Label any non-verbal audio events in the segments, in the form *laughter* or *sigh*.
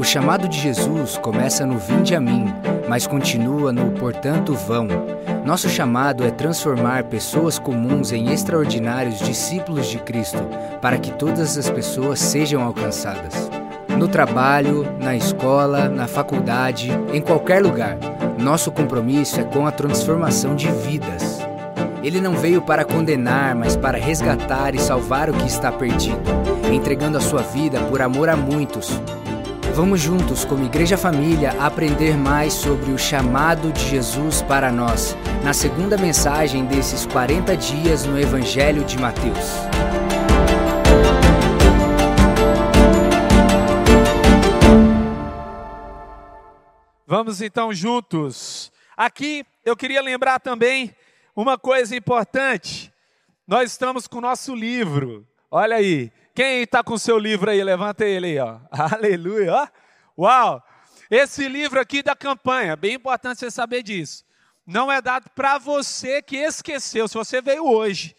O chamado de Jesus começa no Vinde a mim, mas continua no Portanto vão. Nosso chamado é transformar pessoas comuns em extraordinários discípulos de Cristo, para que todas as pessoas sejam alcançadas. No trabalho, na escola, na faculdade, em qualquer lugar, nosso compromisso é com a transformação de vidas. Ele não veio para condenar, mas para resgatar e salvar o que está perdido, entregando a sua vida por amor a muitos. Vamos juntos, como Igreja Família, aprender mais sobre o chamado de Jesus para nós, na segunda mensagem desses 40 dias no Evangelho de Mateus. Vamos então juntos. Aqui eu queria lembrar também uma coisa importante. Nós estamos com o nosso livro. Olha aí. Quem está com o seu livro aí? Levanta ele aí, ó. *laughs* Aleluia, ó. Uau! Esse livro aqui da campanha, bem importante você saber disso. Não é dado para você que esqueceu. Se você veio hoje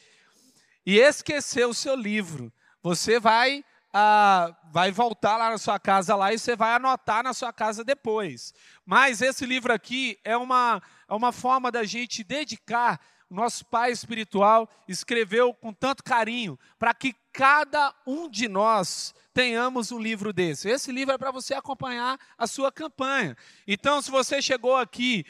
e esqueceu o seu livro, você vai ah, vai voltar lá na sua casa lá e você vai anotar na sua casa depois. Mas esse livro aqui é uma, é uma forma da gente dedicar. Nosso pai espiritual escreveu com tanto carinho para que cada um de nós tenhamos um livro desse. Esse livro é para você acompanhar a sua campanha. Então, se você chegou aqui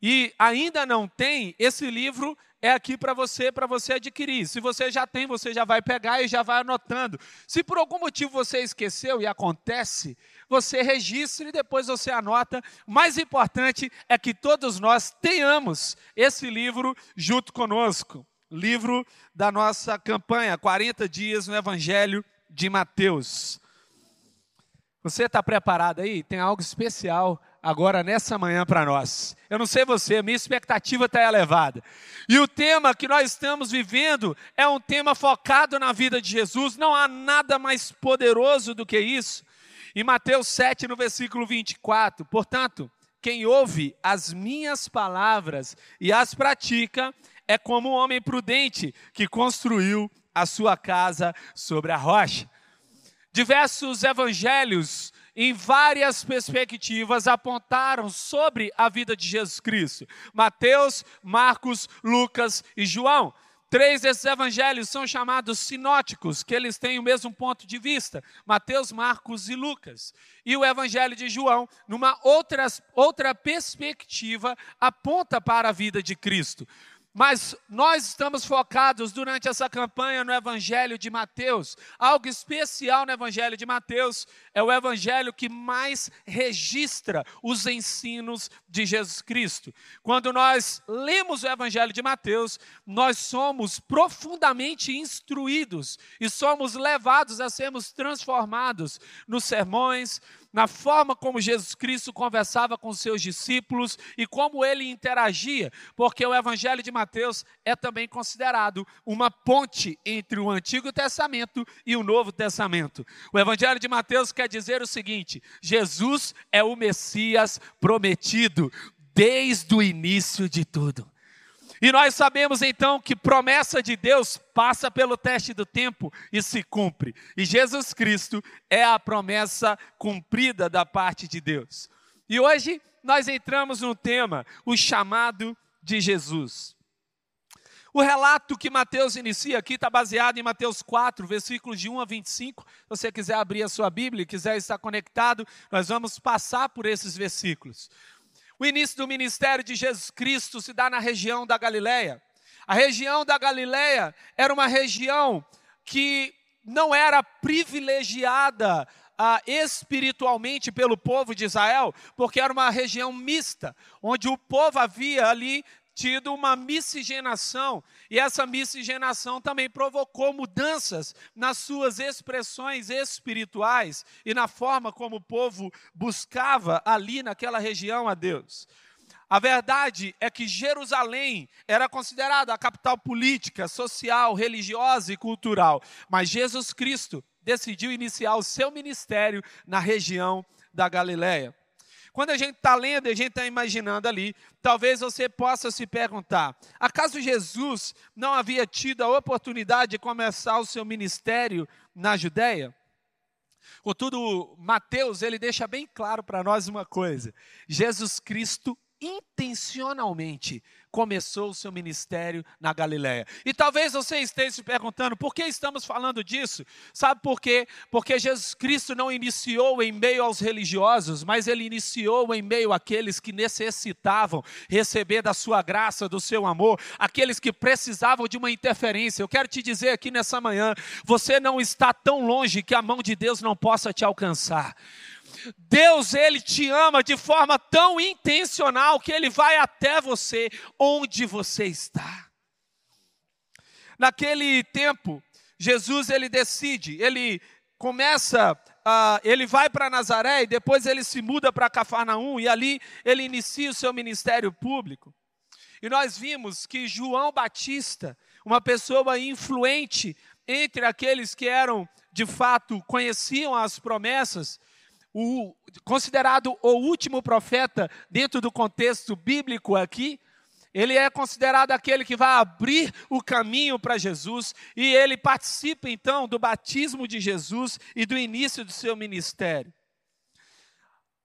e ainda não tem, esse livro é aqui para você, para você adquirir. Se você já tem, você já vai pegar e já vai anotando. Se por algum motivo você esqueceu e acontece, você registra e depois você anota. Mais importante é que todos nós tenhamos esse livro junto conosco. Livro da nossa campanha, 40 dias no Evangelho de Mateus. Você está preparado aí? Tem algo especial agora nessa manhã para nós. Eu não sei você, minha expectativa está elevada. E o tema que nós estamos vivendo é um tema focado na vida de Jesus. Não há nada mais poderoso do que isso. Em Mateus 7, no versículo 24, portanto, quem ouve as minhas palavras e as pratica é como um homem prudente que construiu a sua casa sobre a rocha. Diversos evangelhos em várias perspectivas, apontaram sobre a vida de Jesus Cristo: Mateus, Marcos, Lucas e João. Três desses evangelhos são chamados sinóticos, que eles têm o mesmo ponto de vista: Mateus, Marcos e Lucas. E o evangelho de João, numa outra, outra perspectiva, aponta para a vida de Cristo. Mas nós estamos focados durante essa campanha no Evangelho de Mateus. Algo especial no Evangelho de Mateus é o Evangelho que mais registra os ensinos de Jesus Cristo. Quando nós lemos o Evangelho de Mateus, nós somos profundamente instruídos e somos levados a sermos transformados nos sermões, na forma como Jesus Cristo conversava com seus discípulos e como ele interagia, porque o Evangelho de Mateus é também considerado uma ponte entre o Antigo Testamento e o Novo Testamento. O Evangelho de Mateus quer dizer o seguinte: Jesus é o Messias prometido desde o início de tudo. E nós sabemos então que promessa de Deus passa pelo teste do tempo e se cumpre. E Jesus Cristo é a promessa cumprida da parte de Deus. E hoje nós entramos no tema, o chamado de Jesus. O relato que Mateus inicia aqui está baseado em Mateus 4, versículos de 1 a 25. Se você quiser abrir a sua Bíblia e quiser estar conectado, nós vamos passar por esses versículos. O início do ministério de Jesus Cristo se dá na região da Galileia. A região da Galileia era uma região que não era privilegiada ah, espiritualmente pelo povo de Israel, porque era uma região mista, onde o povo havia ali tido uma miscigenação, e essa miscigenação também provocou mudanças nas suas expressões espirituais e na forma como o povo buscava ali naquela região a Deus. A verdade é que Jerusalém era considerada a capital política, social, religiosa e cultural, mas Jesus Cristo decidiu iniciar o seu ministério na região da Galiléia. Quando a gente está lendo, a gente está imaginando ali, talvez você possa se perguntar: acaso Jesus não havia tido a oportunidade de começar o seu ministério na Judéia? Contudo, Mateus, ele deixa bem claro para nós uma coisa: Jesus Cristo intencionalmente começou o seu ministério na Galiléia. E talvez você esteja se perguntando por que estamos falando disso? Sabe por quê? Porque Jesus Cristo não iniciou em meio aos religiosos, mas ele iniciou em meio àqueles que necessitavam receber da sua graça, do seu amor, aqueles que precisavam de uma interferência. Eu quero te dizer aqui nessa manhã, você não está tão longe que a mão de Deus não possa te alcançar. Deus, ele te ama de forma tão intencional que ele vai até você onde você está. Naquele tempo, Jesus ele decide, ele começa, uh, ele vai para Nazaré e depois ele se muda para Cafarnaum e ali ele inicia o seu ministério público. E nós vimos que João Batista, uma pessoa influente entre aqueles que eram de fato conheciam as promessas, o, considerado o último profeta dentro do contexto bíblico aqui, ele é considerado aquele que vai abrir o caminho para Jesus e ele participa então do batismo de Jesus e do início do seu ministério.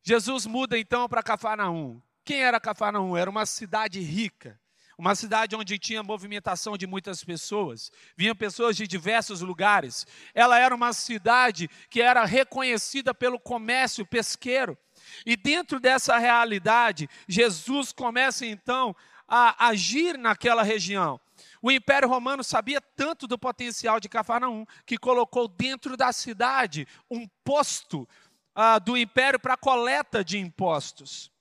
Jesus muda então para Cafarnaum. Quem era Cafarnaum? Era uma cidade rica uma cidade onde tinha movimentação de muitas pessoas, vinham pessoas de diversos lugares. Ela era uma cidade que era reconhecida pelo comércio pesqueiro. E dentro dessa realidade, Jesus começa então a agir naquela região. O Império Romano sabia tanto do potencial de Cafarnaum que colocou dentro da cidade um posto ah, do império para coleta de impostos.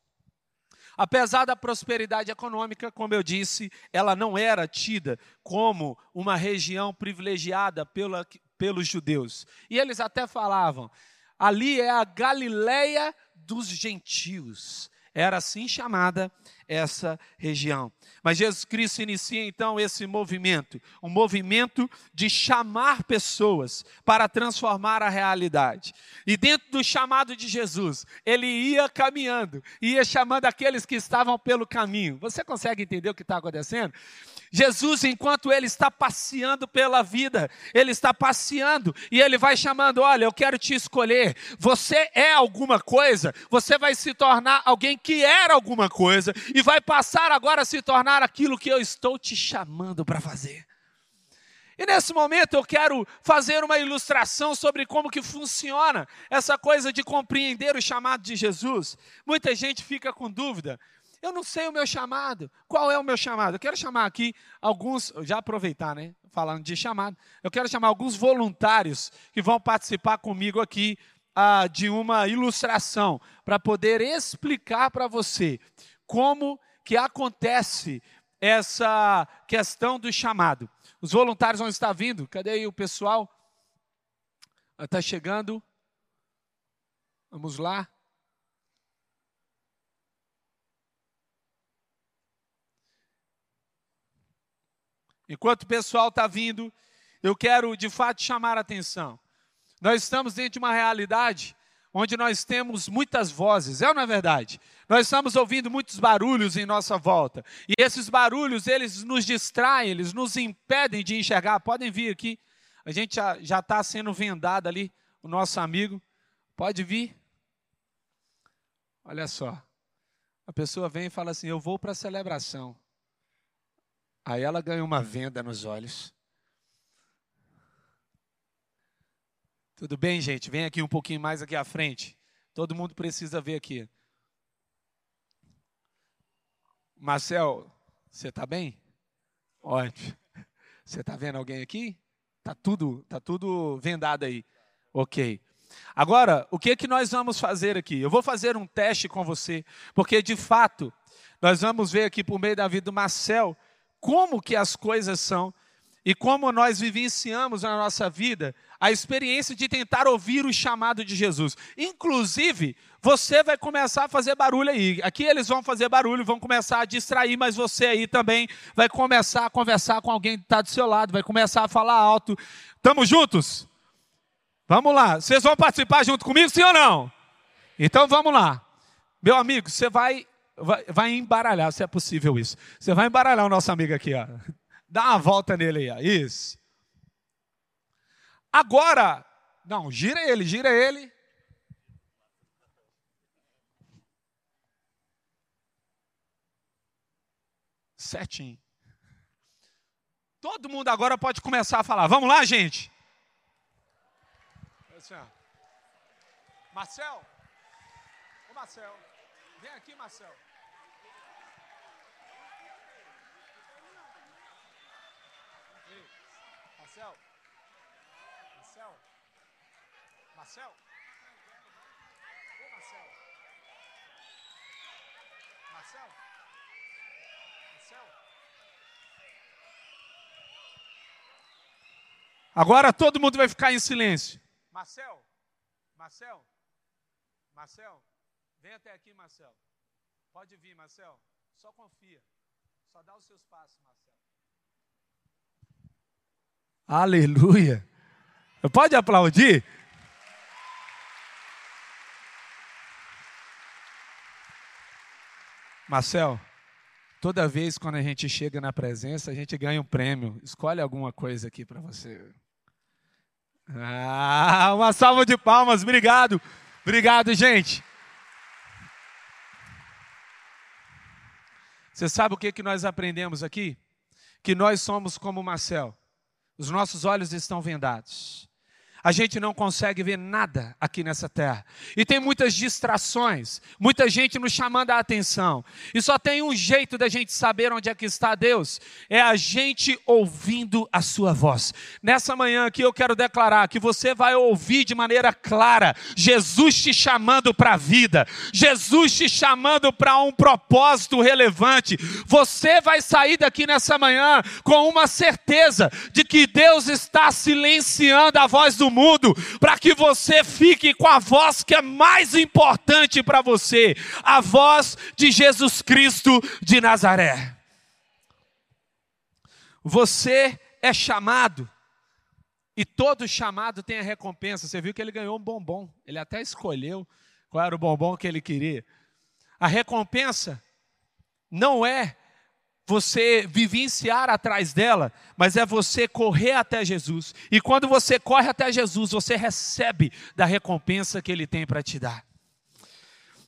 Apesar da prosperidade econômica, como eu disse, ela não era tida como uma região privilegiada pela, pelos judeus. E eles até falavam: ali é a Galileia dos gentios. Era assim chamada essa região. Mas Jesus Cristo inicia então esse movimento, um movimento de chamar pessoas para transformar a realidade. E dentro do chamado de Jesus, ele ia caminhando, ia chamando aqueles que estavam pelo caminho. Você consegue entender o que está acontecendo? Jesus, enquanto ele está passeando pela vida, ele está passeando e ele vai chamando: Olha, eu quero te escolher. Você é alguma coisa, você vai se tornar alguém que era alguma coisa e vai passar agora a se tornar aquilo que eu estou te chamando para fazer. E nesse momento eu quero fazer uma ilustração sobre como que funciona essa coisa de compreender o chamado de Jesus. Muita gente fica com dúvida. Eu não sei o meu chamado. Qual é o meu chamado? Eu quero chamar aqui alguns, já aproveitar, né? Falando de chamado, eu quero chamar alguns voluntários que vão participar comigo aqui ah, de uma ilustração para poder explicar para você como que acontece essa questão do chamado. Os voluntários vão estar vindo. Cadê aí o pessoal? Está chegando. Vamos lá. Enquanto o pessoal está vindo, eu quero de fato chamar a atenção. Nós estamos dentro de uma realidade onde nós temos muitas vozes, é ou não é verdade? Nós estamos ouvindo muitos barulhos em nossa volta. E esses barulhos, eles nos distraem, eles nos impedem de enxergar. Podem vir aqui. A gente já está sendo vendado ali, o nosso amigo. Pode vir. Olha só. A pessoa vem e fala assim: Eu vou para a celebração. Aí ela ganha uma venda nos olhos. Tudo bem, gente? Vem aqui um pouquinho mais aqui à frente. Todo mundo precisa ver aqui. Marcel, você está bem? Ótimo. Você está vendo alguém aqui? Tá tudo, tá tudo vendado aí. Ok. Agora, o que que nós vamos fazer aqui? Eu vou fazer um teste com você, porque de fato nós vamos ver aqui por meio da vida do Marcel como que as coisas são e como nós vivenciamos na nossa vida a experiência de tentar ouvir o chamado de Jesus. Inclusive, você vai começar a fazer barulho aí. Aqui eles vão fazer barulho, vão começar a distrair, mas você aí também vai começar a conversar com alguém que está do seu lado, vai começar a falar alto. Estamos juntos? Vamos lá. Vocês vão participar junto comigo, sim ou não? Então vamos lá. Meu amigo, você vai, vai, vai embaralhar, se é possível isso. Você vai embaralhar o nosso amigo aqui, ó. Dá uma volta nele aí, ó. Isso. Agora, Não, gira ele, gira ele. Certinho. Todo mundo agora pode começar a falar. Vamos lá, gente? Assim, Marcel. Ô, Marcel. Vem aqui, Marcel. Ei, Marcel. Marcel. Marcel. Ô, Marcel. Marcel. Marcel. Agora todo mundo vai ficar em silêncio. Marcel. Marcel. Marcel. Vem até aqui, Marcel. Pode vir, Marcel. Só confia. Só dá os seus passos, Marcel. Aleluia. Pode aplaudir? Marcel, toda vez quando a gente chega na presença, a gente ganha um prêmio. Escolhe alguma coisa aqui para você. Ah, uma salva de palmas, obrigado. Obrigado, gente. Você sabe o que, que nós aprendemos aqui? Que nós somos como Marcel. Os nossos olhos estão vendados a gente não consegue ver nada aqui nessa terra. E tem muitas distrações, muita gente nos chamando a atenção. E só tem um jeito da gente saber onde é que está Deus: é a gente ouvindo a Sua voz. Nessa manhã aqui eu quero declarar que você vai ouvir de maneira clara Jesus te chamando para a vida, Jesus te chamando para um propósito relevante. Você vai sair daqui nessa manhã com uma certeza de que Deus está silenciando a voz do mundo, para que você fique com a voz que é mais importante para você, a voz de Jesus Cristo de Nazaré. Você é chamado, e todo chamado tem a recompensa. Você viu que ele ganhou um bombom, ele até escolheu qual era o bombom que ele queria. A recompensa não é você vivenciar atrás dela, mas é você correr até Jesus. E quando você corre até Jesus, você recebe da recompensa que ele tem para te dar.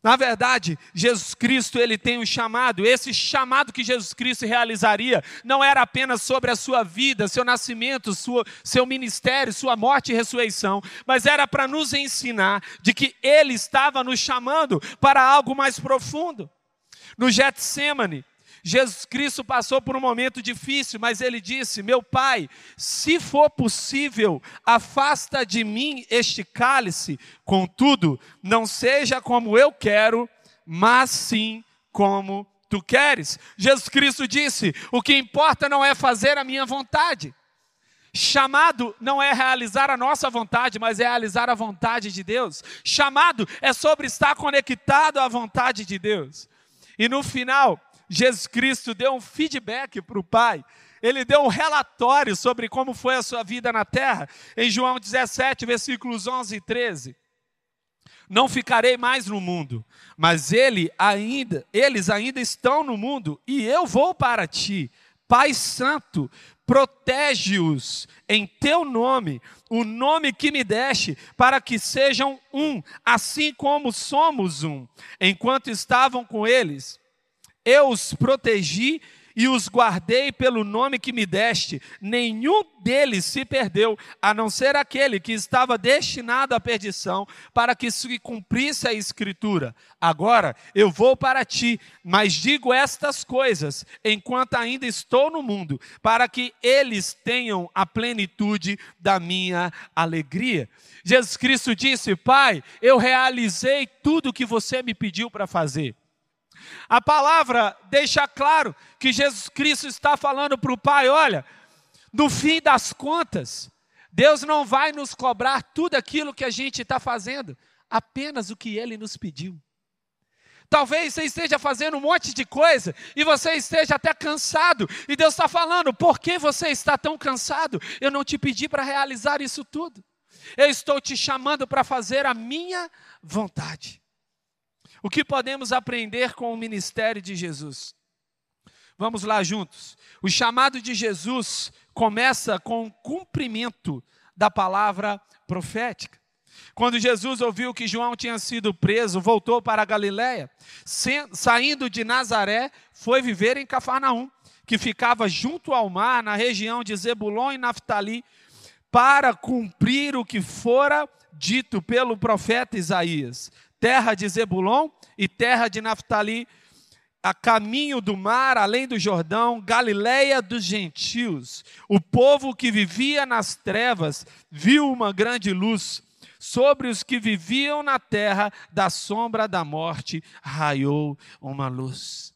Na verdade, Jesus Cristo, ele tem um chamado. Esse chamado que Jesus Cristo realizaria não era apenas sobre a sua vida, seu nascimento, sua, seu ministério, sua morte e ressurreição, mas era para nos ensinar de que ele estava nos chamando para algo mais profundo. No Getsemane, Jesus Cristo passou por um momento difícil, mas ele disse: Meu Pai, se for possível, afasta de mim este cálice, contudo, não seja como eu quero, mas sim como tu queres. Jesus Cristo disse: O que importa não é fazer a minha vontade. Chamado não é realizar a nossa vontade, mas é realizar a vontade de Deus. Chamado é sobre estar conectado à vontade de Deus. E no final, Jesus Cristo deu um feedback para o Pai. Ele deu um relatório sobre como foi a sua vida na terra, em João 17, versículos 11 e 13. Não ficarei mais no mundo, mas ele ainda, eles ainda estão no mundo e eu vou para ti. Pai Santo, protege-os em teu nome, o nome que me deste, para que sejam um, assim como somos um. Enquanto estavam com eles, eu os protegi e os guardei pelo nome que me deste. Nenhum deles se perdeu, a não ser aquele que estava destinado à perdição, para que se cumprisse a Escritura. Agora eu vou para ti, mas digo estas coisas enquanto ainda estou no mundo, para que eles tenham a plenitude da minha alegria. Jesus Cristo disse: Pai, eu realizei tudo o que você me pediu para fazer. A palavra deixa claro que Jesus Cristo está falando para o Pai: olha, no fim das contas, Deus não vai nos cobrar tudo aquilo que a gente está fazendo, apenas o que Ele nos pediu. Talvez você esteja fazendo um monte de coisa e você esteja até cansado, e Deus está falando: por que você está tão cansado? Eu não te pedi para realizar isso tudo, eu estou te chamando para fazer a minha vontade. O que podemos aprender com o ministério de Jesus? Vamos lá juntos. O chamado de Jesus começa com o cumprimento da palavra profética. Quando Jesus ouviu que João tinha sido preso, voltou para a Galiléia, saindo de Nazaré, foi viver em Cafarnaum, que ficava junto ao mar, na região de Zebulon e Naftali, para cumprir o que fora dito pelo profeta Isaías: terra de Zebulon e terra de Naftali, a caminho do mar, além do Jordão, Galiléia dos gentios. O povo que vivia nas trevas viu uma grande luz. Sobre os que viviam na terra da sombra da morte, raiou uma luz.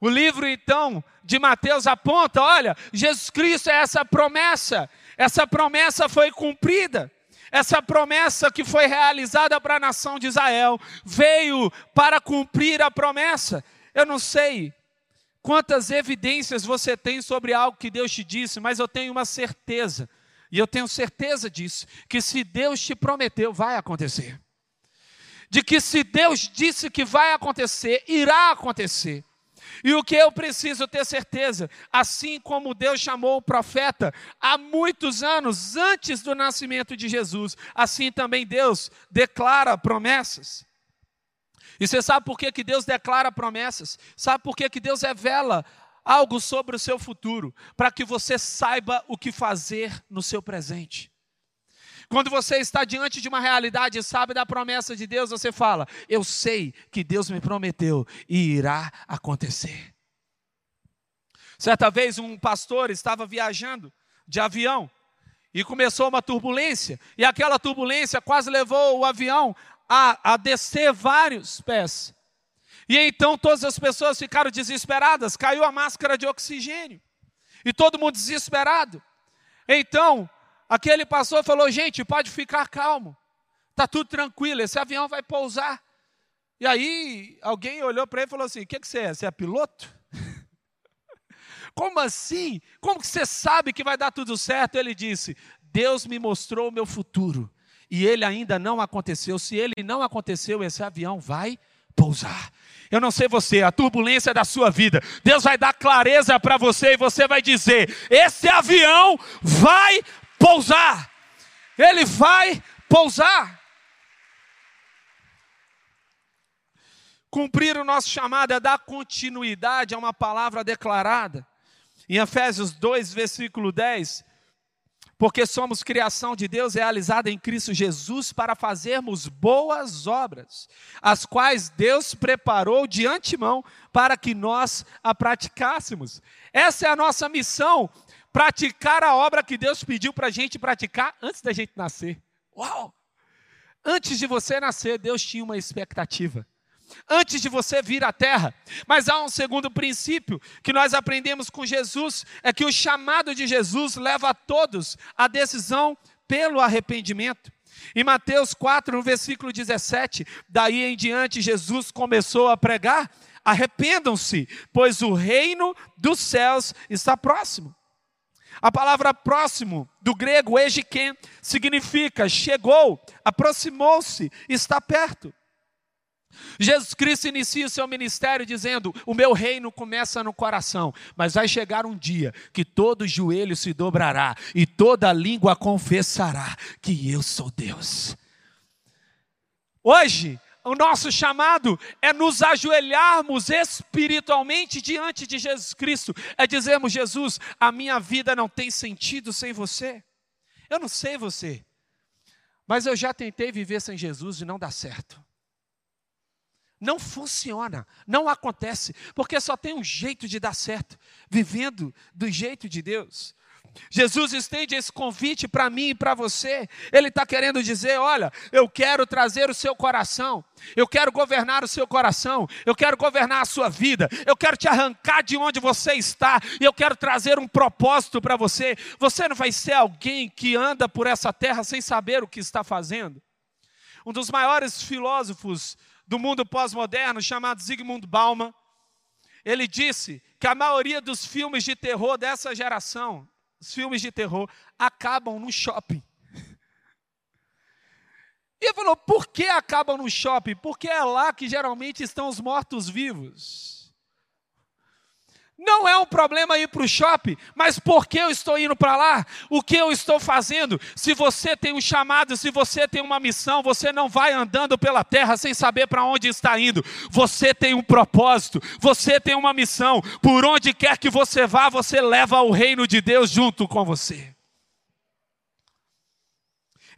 O livro, então, de Mateus aponta: olha, Jesus Cristo é essa promessa, essa promessa foi cumprida. Essa promessa que foi realizada para a nação de Israel veio para cumprir a promessa. Eu não sei quantas evidências você tem sobre algo que Deus te disse, mas eu tenho uma certeza, e eu tenho certeza disso, que se Deus te prometeu, vai acontecer. De que se Deus disse que vai acontecer, irá acontecer. E o que eu preciso ter certeza, assim como Deus chamou o profeta há muitos anos antes do nascimento de Jesus, assim também Deus declara promessas. E você sabe por que, que Deus declara promessas? Sabe por que, que Deus revela algo sobre o seu futuro? Para que você saiba o que fazer no seu presente. Quando você está diante de uma realidade e sabe da promessa de Deus, você fala: Eu sei que Deus me prometeu e irá acontecer. Certa vez, um pastor estava viajando de avião e começou uma turbulência, e aquela turbulência quase levou o avião a, a descer vários pés. E então todas as pessoas ficaram desesperadas, caiu a máscara de oxigênio, e todo mundo desesperado. Então, Aquele pastor falou: gente, pode ficar calmo, está tudo tranquilo, esse avião vai pousar. E aí alguém olhou para ele e falou assim: o que, que você é? Você é piloto? *laughs* Como assim? Como que você sabe que vai dar tudo certo? Ele disse: Deus me mostrou o meu futuro e ele ainda não aconteceu. Se ele não aconteceu, esse avião vai pousar. Eu não sei você, a turbulência da sua vida, Deus vai dar clareza para você e você vai dizer: esse avião vai pousar. Ele vai pousar. Cumprir o nosso chamado é dar continuidade a uma palavra declarada. Em Efésios 2, versículo 10, porque somos criação de Deus realizada em Cristo Jesus para fazermos boas obras, as quais Deus preparou de antemão para que nós a praticássemos. Essa é a nossa missão praticar a obra que Deus pediu para a gente praticar antes da gente nascer. Uau! Antes de você nascer, Deus tinha uma expectativa. Antes de você vir à terra. Mas há um segundo princípio que nós aprendemos com Jesus: é que o chamado de Jesus leva a todos à decisão pelo arrependimento. Em Mateus 4, no versículo 17, daí em diante Jesus começou a pregar: arrependam-se, pois o reino dos céus está próximo. A palavra próximo, do grego egiken, significa chegou, aproximou-se, está perto. Jesus Cristo inicia o seu ministério dizendo: O meu reino começa no coração, mas vai chegar um dia que todo joelho se dobrará e toda língua confessará que eu sou Deus. Hoje, o nosso chamado é nos ajoelharmos espiritualmente diante de Jesus Cristo, é dizermos: Jesus, a minha vida não tem sentido sem você. Eu não sei você, mas eu já tentei viver sem Jesus e não dá certo. Não funciona, não acontece, porque só tem um jeito de dar certo, vivendo do jeito de Deus. Jesus estende esse convite para mim e para você. Ele está querendo dizer: olha, eu quero trazer o seu coração, eu quero governar o seu coração, eu quero governar a sua vida, eu quero te arrancar de onde você está e eu quero trazer um propósito para você. Você não vai ser alguém que anda por essa terra sem saber o que está fazendo. Um dos maiores filósofos do mundo pós-moderno, chamado Zygmunt Bauman, ele disse que a maioria dos filmes de terror dessa geração os filmes de terror acabam no shopping. E ele falou: por que acabam no shopping? Porque é lá que geralmente estão os mortos-vivos. Não é um problema ir para o shopping, mas por que eu estou indo para lá? O que eu estou fazendo? Se você tem um chamado, se você tem uma missão, você não vai andando pela terra sem saber para onde está indo. Você tem um propósito, você tem uma missão. Por onde quer que você vá, você leva o reino de Deus junto com você.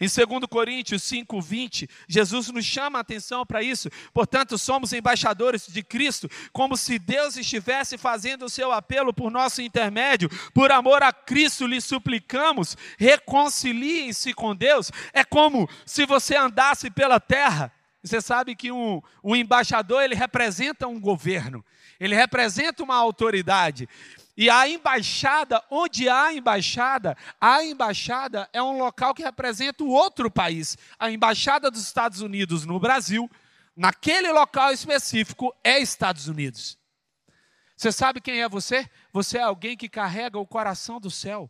Em 2 Coríntios 5, 20, Jesus nos chama a atenção para isso. Portanto, somos embaixadores de Cristo, como se Deus estivesse fazendo o seu apelo por nosso intermédio. Por amor a Cristo, lhe suplicamos, reconciliem-se com Deus. É como se você andasse pela terra. Você sabe que um, um embaixador ele representa um governo, ele representa uma autoridade. E a embaixada, onde há embaixada, a embaixada é um local que representa o outro país. A embaixada dos Estados Unidos no Brasil, naquele local específico, é Estados Unidos. Você sabe quem é você? Você é alguém que carrega o coração do céu.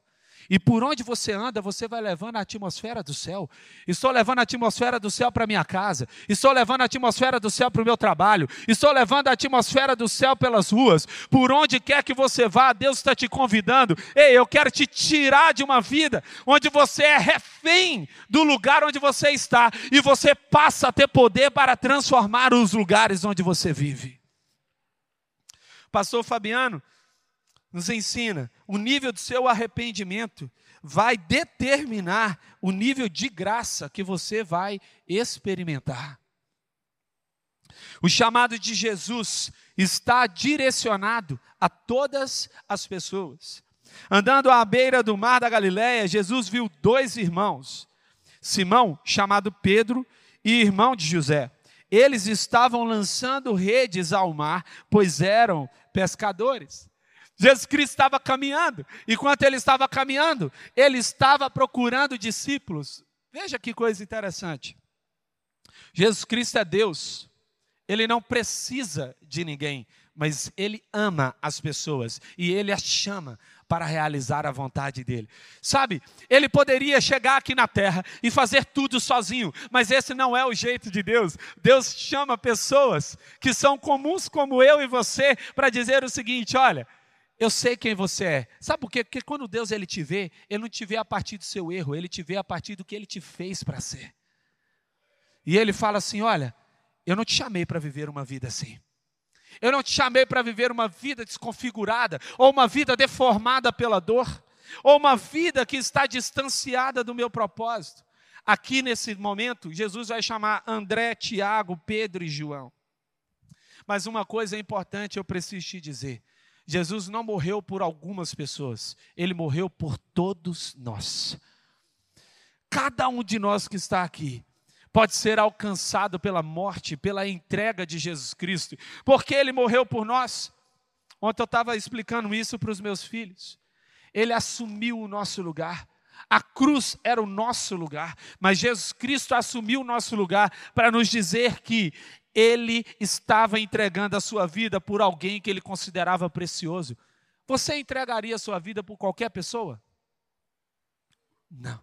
E por onde você anda, você vai levando a atmosfera do céu. Estou levando a atmosfera do céu para minha casa. Estou levando a atmosfera do céu para o meu trabalho. Estou levando a atmosfera do céu pelas ruas. Por onde quer que você vá, Deus está te convidando. Ei, eu quero te tirar de uma vida onde você é refém do lugar onde você está. E você passa a ter poder para transformar os lugares onde você vive. Pastor Fabiano, nos ensina, o nível do seu arrependimento vai determinar o nível de graça que você vai experimentar. O chamado de Jesus está direcionado a todas as pessoas. Andando à beira do mar da Galiléia, Jesus viu dois irmãos, Simão, chamado Pedro, e irmão de José. Eles estavam lançando redes ao mar, pois eram pescadores. Jesus Cristo estava caminhando. Enquanto ele estava caminhando, ele estava procurando discípulos. Veja que coisa interessante. Jesus Cristo é Deus. Ele não precisa de ninguém, mas ele ama as pessoas e ele as chama para realizar a vontade dele. Sabe, ele poderia chegar aqui na terra e fazer tudo sozinho, mas esse não é o jeito de Deus. Deus chama pessoas que são comuns como eu e você para dizer o seguinte: olha, eu sei quem você é. Sabe por quê? Porque quando Deus ele te vê, ele não te vê a partir do seu erro, ele te vê a partir do que ele te fez para ser. E ele fala assim: "Olha, eu não te chamei para viver uma vida assim. Eu não te chamei para viver uma vida desconfigurada ou uma vida deformada pela dor, ou uma vida que está distanciada do meu propósito. Aqui nesse momento, Jesus vai chamar André, Tiago, Pedro e João. Mas uma coisa é importante eu preciso te dizer. Jesus não morreu por algumas pessoas, ele morreu por todos nós. Cada um de nós que está aqui pode ser alcançado pela morte, pela entrega de Jesus Cristo, porque ele morreu por nós. Ontem eu estava explicando isso para os meus filhos. Ele assumiu o nosso lugar. A cruz era o nosso lugar, mas Jesus Cristo assumiu o nosso lugar para nos dizer que ele estava entregando a sua vida por alguém que ele considerava precioso. Você entregaria a sua vida por qualquer pessoa? Não.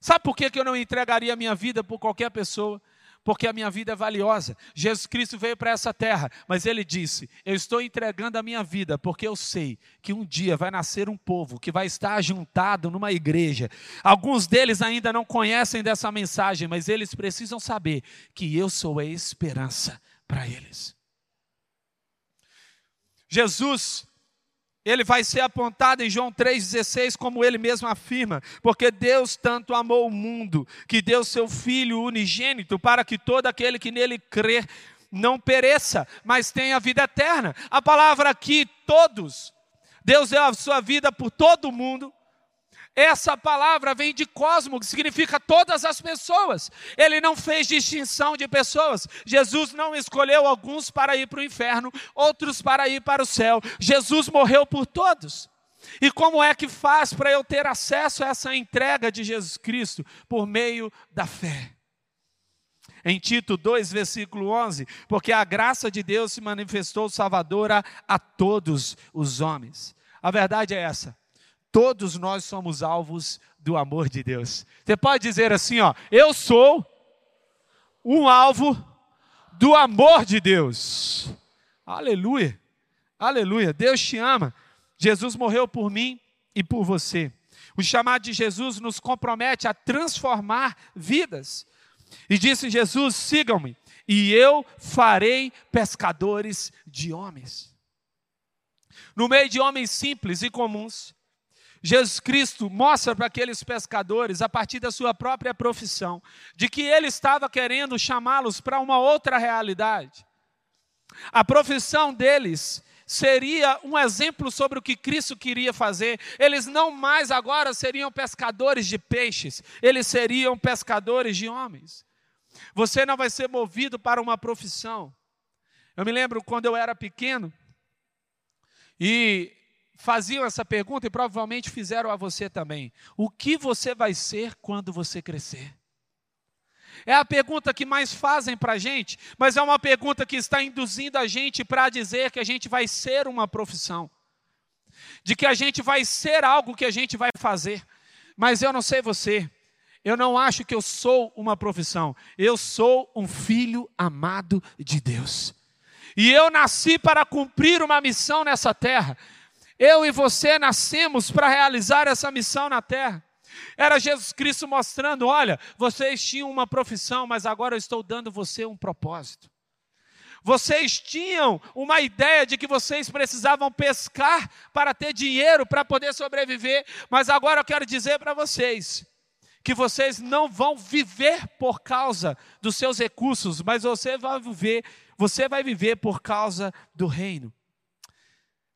Sabe por que eu não entregaria a minha vida por qualquer pessoa? Porque a minha vida é valiosa. Jesus Cristo veio para essa terra, mas ele disse: Eu estou entregando a minha vida, porque eu sei que um dia vai nascer um povo que vai estar juntado numa igreja. Alguns deles ainda não conhecem dessa mensagem, mas eles precisam saber que eu sou a esperança para eles. Jesus ele vai ser apontado em João 3,16, como ele mesmo afirma, porque Deus tanto amou o mundo, que deu seu Filho unigênito, para que todo aquele que nele crer não pereça, mas tenha vida eterna. A palavra aqui, todos, Deus deu a sua vida por todo mundo, essa palavra vem de cosmo, que significa todas as pessoas. Ele não fez distinção de pessoas. Jesus não escolheu alguns para ir para o inferno, outros para ir para o céu. Jesus morreu por todos. E como é que faz para eu ter acesso a essa entrega de Jesus Cristo? Por meio da fé. Em Tito 2, versículo 11: Porque a graça de Deus se manifestou salvadora a todos os homens. A verdade é essa Todos nós somos alvos do amor de Deus. Você pode dizer assim, ó, eu sou um alvo do amor de Deus. Aleluia. Aleluia. Deus te ama. Jesus morreu por mim e por você. O chamado de Jesus nos compromete a transformar vidas. E disse Jesus: sigam-me, e eu farei pescadores de homens. No meio de homens simples e comuns, Jesus Cristo mostra para aqueles pescadores, a partir da sua própria profissão, de que ele estava querendo chamá-los para uma outra realidade. A profissão deles seria um exemplo sobre o que Cristo queria fazer. Eles não mais agora seriam pescadores de peixes, eles seriam pescadores de homens. Você não vai ser movido para uma profissão. Eu me lembro quando eu era pequeno e faziam essa pergunta e provavelmente fizeram a você também. O que você vai ser quando você crescer? É a pergunta que mais fazem para a gente, mas é uma pergunta que está induzindo a gente para dizer que a gente vai ser uma profissão, de que a gente vai ser algo que a gente vai fazer. Mas eu não sei você, eu não acho que eu sou uma profissão, eu sou um filho amado de Deus. E eu nasci para cumprir uma missão nessa terra. Eu e você nascemos para realizar essa missão na terra. Era Jesus Cristo mostrando: olha, vocês tinham uma profissão, mas agora eu estou dando você um propósito. Vocês tinham uma ideia de que vocês precisavam pescar para ter dinheiro para poder sobreviver, mas agora eu quero dizer para vocês que vocês não vão viver por causa dos seus recursos, mas você vai viver, você vai viver por causa do reino.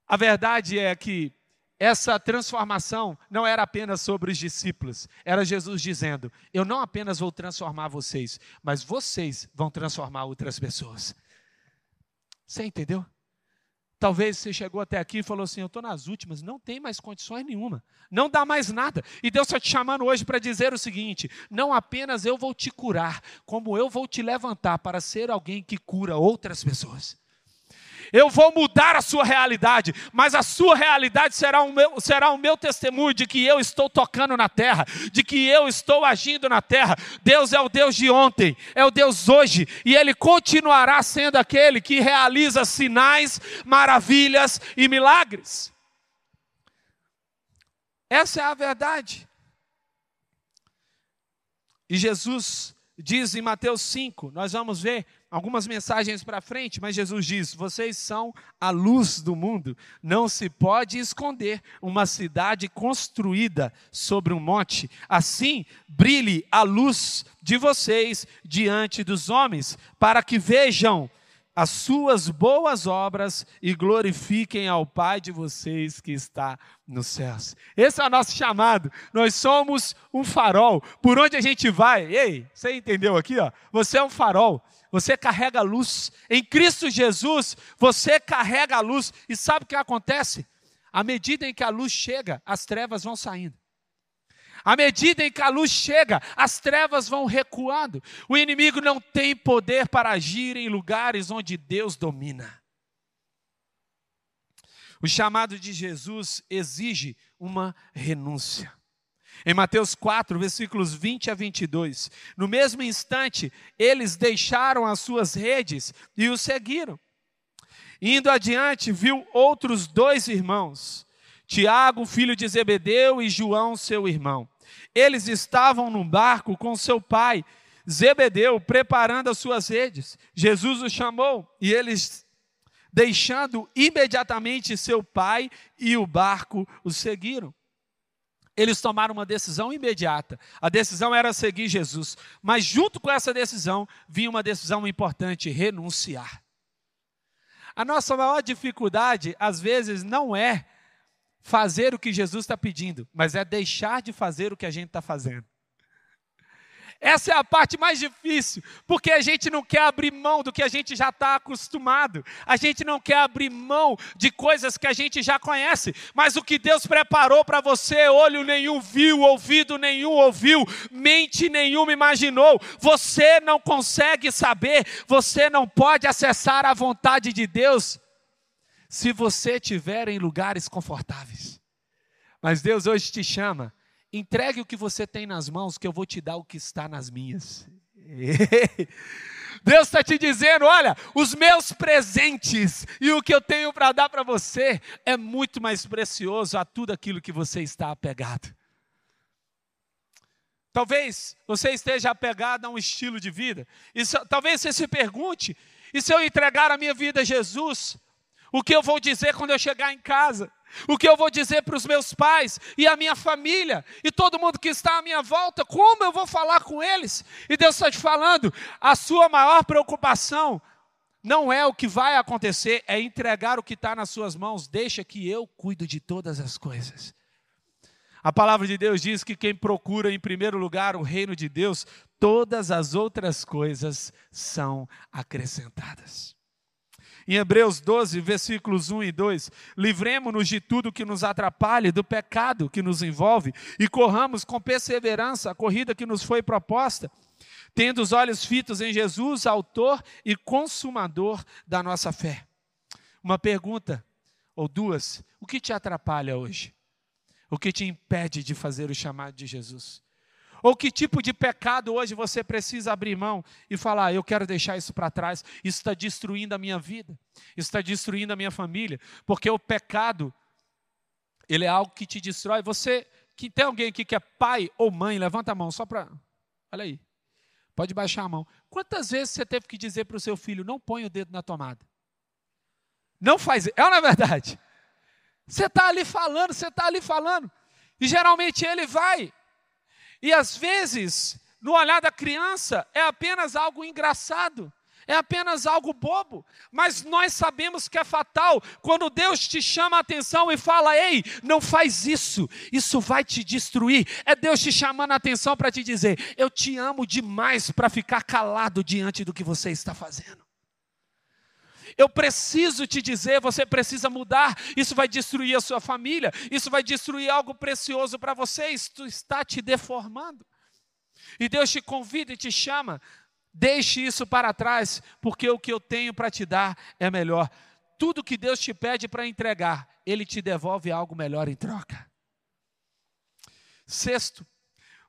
A verdade é que essa transformação não era apenas sobre os discípulos, era Jesus dizendo: Eu não apenas vou transformar vocês, mas vocês vão transformar outras pessoas. Você entendeu? Talvez você chegou até aqui e falou assim: Eu estou nas últimas, não tem mais condições nenhuma, não dá mais nada. E Deus está te chamando hoje para dizer o seguinte: Não apenas eu vou te curar, como eu vou te levantar para ser alguém que cura outras pessoas. Eu vou mudar a sua realidade, mas a sua realidade será o meu, será o meu testemunho de que eu estou tocando na terra, de que eu estou agindo na terra. Deus é o Deus de ontem, é o Deus hoje, e Ele continuará sendo aquele que realiza sinais, maravilhas e milagres. Essa é a verdade. E Jesus diz em Mateus 5, nós vamos ver algumas mensagens para frente, mas Jesus diz: Vocês são a luz do mundo. Não se pode esconder uma cidade construída sobre um monte. Assim, brilhe a luz de vocês diante dos homens, para que vejam as suas boas obras e glorifiquem ao Pai de vocês que está nos céus. Esse é o nosso chamado. Nós somos um farol. Por onde a gente vai? Ei, você entendeu aqui, ó? Você é um farol. Você carrega a luz. Em Cristo Jesus, você carrega a luz. E sabe o que acontece? À medida em que a luz chega, as trevas vão saindo. À medida em que a luz chega, as trevas vão recuando. O inimigo não tem poder para agir em lugares onde Deus domina. O chamado de Jesus exige uma renúncia. Em Mateus 4, versículos 20 a 22, no mesmo instante, eles deixaram as suas redes e o seguiram. Indo adiante, viu outros dois irmãos, Tiago, filho de Zebedeu, e João, seu irmão. Eles estavam no barco com seu pai, Zebedeu, preparando as suas redes. Jesus os chamou e eles, deixando imediatamente seu pai e o barco, os seguiram. Eles tomaram uma decisão imediata. A decisão era seguir Jesus. Mas, junto com essa decisão, vinha uma decisão importante: renunciar. A nossa maior dificuldade, às vezes, não é fazer o que Jesus está pedindo, mas é deixar de fazer o que a gente está fazendo. Essa é a parte mais difícil, porque a gente não quer abrir mão do que a gente já está acostumado, a gente não quer abrir mão de coisas que a gente já conhece, mas o que Deus preparou para você, olho nenhum viu, ouvido nenhum ouviu, mente nenhuma imaginou, você não consegue saber, você não pode acessar a vontade de Deus se você estiver em lugares confortáveis. Mas Deus hoje te chama, entregue o que você tem nas mãos, que eu vou te dar o que está nas minhas. *laughs* Deus está te dizendo: olha, os meus presentes e o que eu tenho para dar para você é muito mais precioso a tudo aquilo que você está apegado. Talvez você esteja apegado a um estilo de vida. E talvez você se pergunte: e se eu entregar a minha vida a Jesus, o que eu vou dizer quando eu chegar em casa? O que eu vou dizer para os meus pais e a minha família e todo mundo que está à minha volta? Como eu vou falar com eles? E Deus está te falando: a sua maior preocupação não é o que vai acontecer, é entregar o que está nas suas mãos. Deixa que eu cuido de todas as coisas. A palavra de Deus diz que quem procura em primeiro lugar o reino de Deus, todas as outras coisas são acrescentadas. Em Hebreus 12, versículos 1 e 2: Livremos-nos de tudo que nos atrapalhe, do pecado que nos envolve, e corramos com perseverança a corrida que nos foi proposta, tendo os olhos fitos em Jesus, Autor e Consumador da nossa fé. Uma pergunta, ou duas: o que te atrapalha hoje? O que te impede de fazer o chamado de Jesus? Ou que tipo de pecado hoje você precisa abrir mão e falar: eu quero deixar isso para trás, isso está destruindo a minha vida, isso está destruindo a minha família, porque o pecado, ele é algo que te destrói. Você, que tem alguém aqui que é pai ou mãe, levanta a mão só para. Olha aí, pode baixar a mão. Quantas vezes você teve que dizer para o seu filho: não põe o dedo na tomada? Não faz, é ou não é verdade? Você está ali falando, você está ali falando, e geralmente ele vai e às vezes, no olhar da criança, é apenas algo engraçado, é apenas algo bobo, mas nós sabemos que é fatal quando Deus te chama a atenção e fala: ei, não faz isso, isso vai te destruir. É Deus te chamando a atenção para te dizer: eu te amo demais para ficar calado diante do que você está fazendo. Eu preciso te dizer, você precisa mudar. Isso vai destruir a sua família, isso vai destruir algo precioso para você, isso está te deformando. E Deus te convida e te chama, deixe isso para trás, porque o que eu tenho para te dar é melhor. Tudo que Deus te pede para entregar, Ele te devolve algo melhor em troca. Sexto,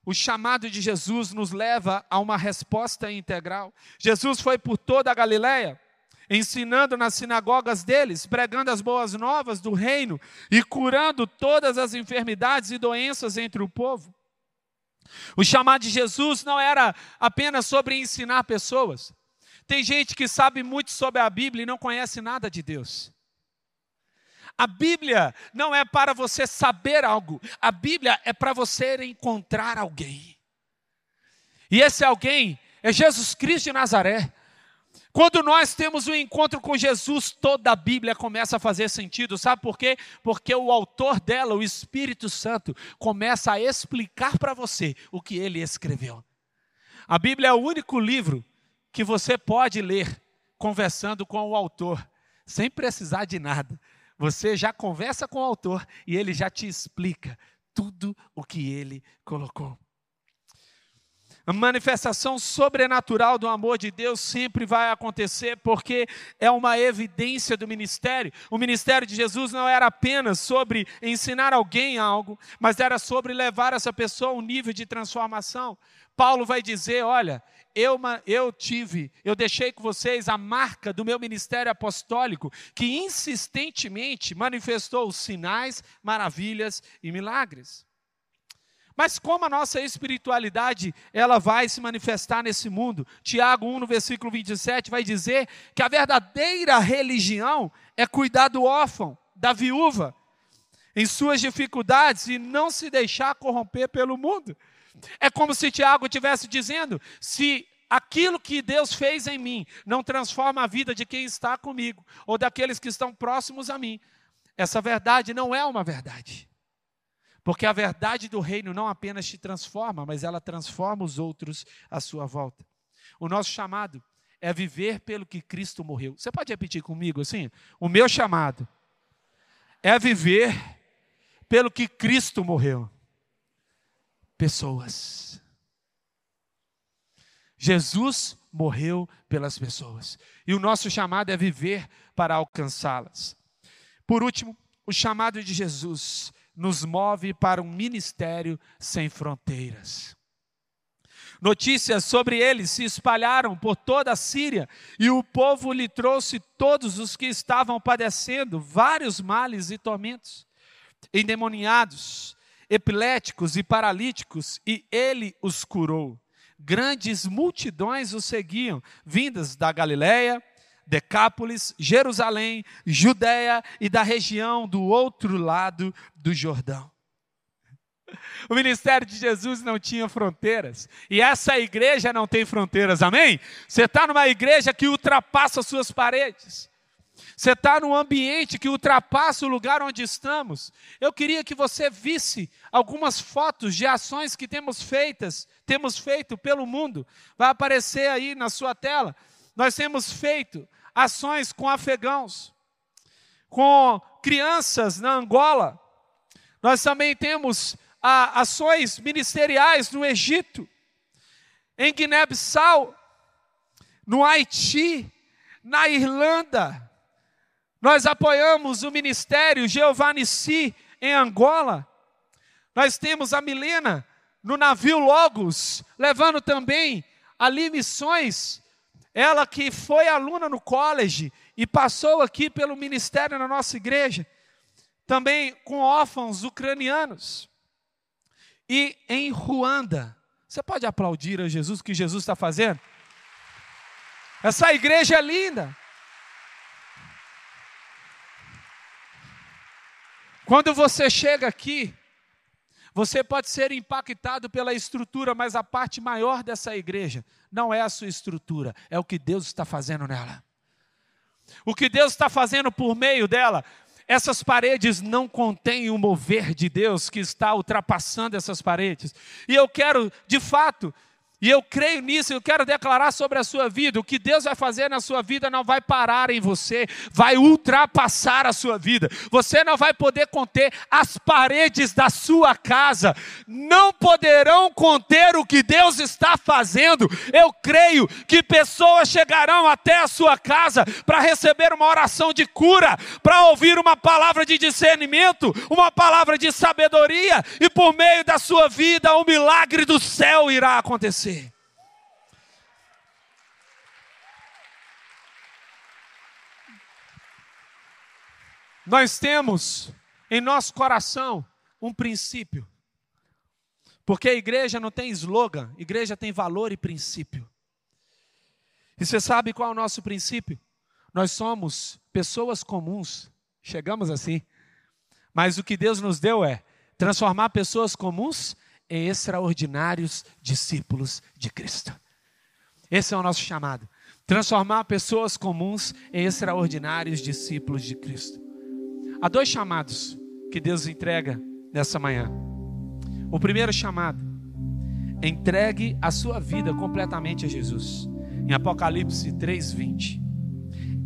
o chamado de Jesus nos leva a uma resposta integral. Jesus foi por toda a Galileia, ensinando nas sinagogas deles, pregando as boas novas do reino e curando todas as enfermidades e doenças entre o povo. O chamado de Jesus não era apenas sobre ensinar pessoas. Tem gente que sabe muito sobre a Bíblia e não conhece nada de Deus. A Bíblia não é para você saber algo, a Bíblia é para você encontrar alguém. E esse alguém é Jesus Cristo de Nazaré. Quando nós temos um encontro com Jesus, toda a Bíblia começa a fazer sentido. Sabe por quê? Porque o autor dela, o Espírito Santo, começa a explicar para você o que ele escreveu. A Bíblia é o único livro que você pode ler conversando com o autor, sem precisar de nada. Você já conversa com o autor e ele já te explica tudo o que ele colocou. A manifestação sobrenatural do amor de Deus sempre vai acontecer, porque é uma evidência do ministério. O ministério de Jesus não era apenas sobre ensinar alguém algo, mas era sobre levar essa pessoa a um nível de transformação. Paulo vai dizer: olha, eu, eu tive, eu deixei com vocês a marca do meu ministério apostólico, que insistentemente manifestou sinais, maravilhas e milagres. Mas como a nossa espiritualidade ela vai se manifestar nesse mundo? Tiago 1 no versículo 27 vai dizer que a verdadeira religião é cuidar do órfão, da viúva, em suas dificuldades e não se deixar corromper pelo mundo. É como se Tiago estivesse dizendo: se aquilo que Deus fez em mim não transforma a vida de quem está comigo ou daqueles que estão próximos a mim, essa verdade não é uma verdade. Porque a verdade do reino não apenas te transforma, mas ela transforma os outros à sua volta. O nosso chamado é viver pelo que Cristo morreu. Você pode repetir comigo assim? O meu chamado é viver pelo que Cristo morreu. Pessoas. Jesus morreu pelas pessoas. E o nosso chamado é viver para alcançá-las. Por último, o chamado de Jesus nos move para um ministério sem fronteiras. Notícias sobre ele se espalharam por toda a Síria, e o povo lhe trouxe todos os que estavam padecendo vários males e tormentos, endemoniados, epiléticos e paralíticos, e ele os curou. Grandes multidões o seguiam, vindas da Galiléia, Decápolis, Jerusalém, Judéia e da região do outro lado do Jordão. O ministério de Jesus não tinha fronteiras. E essa igreja não tem fronteiras, amém? Você está numa igreja que ultrapassa suas paredes. Você está num ambiente que ultrapassa o lugar onde estamos. Eu queria que você visse algumas fotos de ações que temos feitas, temos feito pelo mundo. Vai aparecer aí na sua tela. Nós temos feito ações com afegãos, com crianças na Angola. Nós também temos a, ações ministeriais no Egito, em Guiné-Bissau, no Haiti, na Irlanda. Nós apoiamos o ministério Giovannici em Angola. Nós temos a Milena no navio Logos, levando também ali missões. Ela que foi aluna no college e passou aqui pelo ministério na nossa igreja, também com órfãos ucranianos. E em Ruanda, você pode aplaudir a Jesus o que Jesus está fazendo? Essa igreja é linda. Quando você chega aqui, você pode ser impactado pela estrutura, mas a parte maior dessa igreja não é a sua estrutura, é o que Deus está fazendo nela. O que Deus está fazendo por meio dela essas paredes não contêm o mover de Deus que está ultrapassando essas paredes. E eu quero, de fato, e eu creio nisso, eu quero declarar sobre a sua vida: o que Deus vai fazer na sua vida não vai parar em você, vai ultrapassar a sua vida. Você não vai poder conter as paredes da sua casa, não poderão conter o que Deus está fazendo. Eu creio que pessoas chegarão até a sua casa para receber uma oração de cura, para ouvir uma palavra de discernimento, uma palavra de sabedoria, e por meio da sua vida, o milagre do céu irá acontecer você. Nós temos em nosso coração um princípio. Porque a igreja não tem slogan, igreja tem valor e princípio. E você sabe qual é o nosso princípio? Nós somos pessoas comuns, chegamos assim. Mas o que Deus nos deu é transformar pessoas comuns em extraordinários discípulos de Cristo. Esse é o nosso chamado. Transformar pessoas comuns em extraordinários discípulos de Cristo. Há dois chamados que Deus entrega nessa manhã. O primeiro chamado, entregue a sua vida completamente a Jesus. Em Apocalipse 3:20.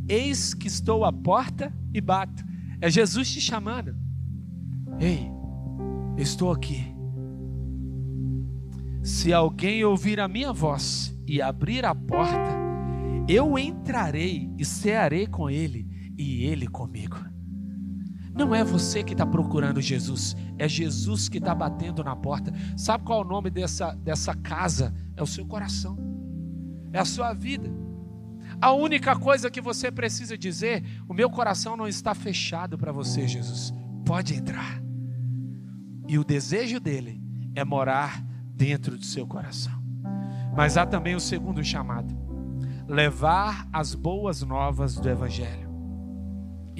Eis que estou à porta e bato. É Jesus te chamando. Ei, estou aqui. Se alguém ouvir a minha voz e abrir a porta, eu entrarei e cearei com ele e ele comigo. Não é você que está procurando Jesus, é Jesus que está batendo na porta. Sabe qual é o nome dessa, dessa casa? É o seu coração, é a sua vida. A única coisa que você precisa dizer: o meu coração não está fechado para você, Jesus. Pode entrar. E o desejo dele é morar dentro do seu coração. Mas há também o segundo chamado: levar as boas novas do Evangelho.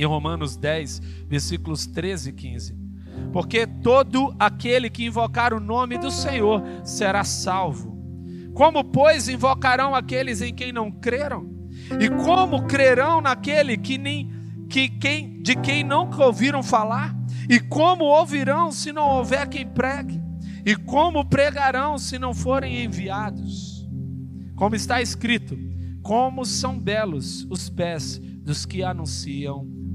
Em Romanos 10, versículos 13 e 15. Porque todo aquele que invocar o nome do Senhor será salvo. Como, pois, invocarão aqueles em quem não creram? E como crerão naquele que nem que quem de quem nunca ouviram falar? E como ouvirão se não houver quem pregue? E como pregarão se não forem enviados? Como está escrito: Como são belos os pés dos que anunciam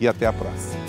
e até a próxima.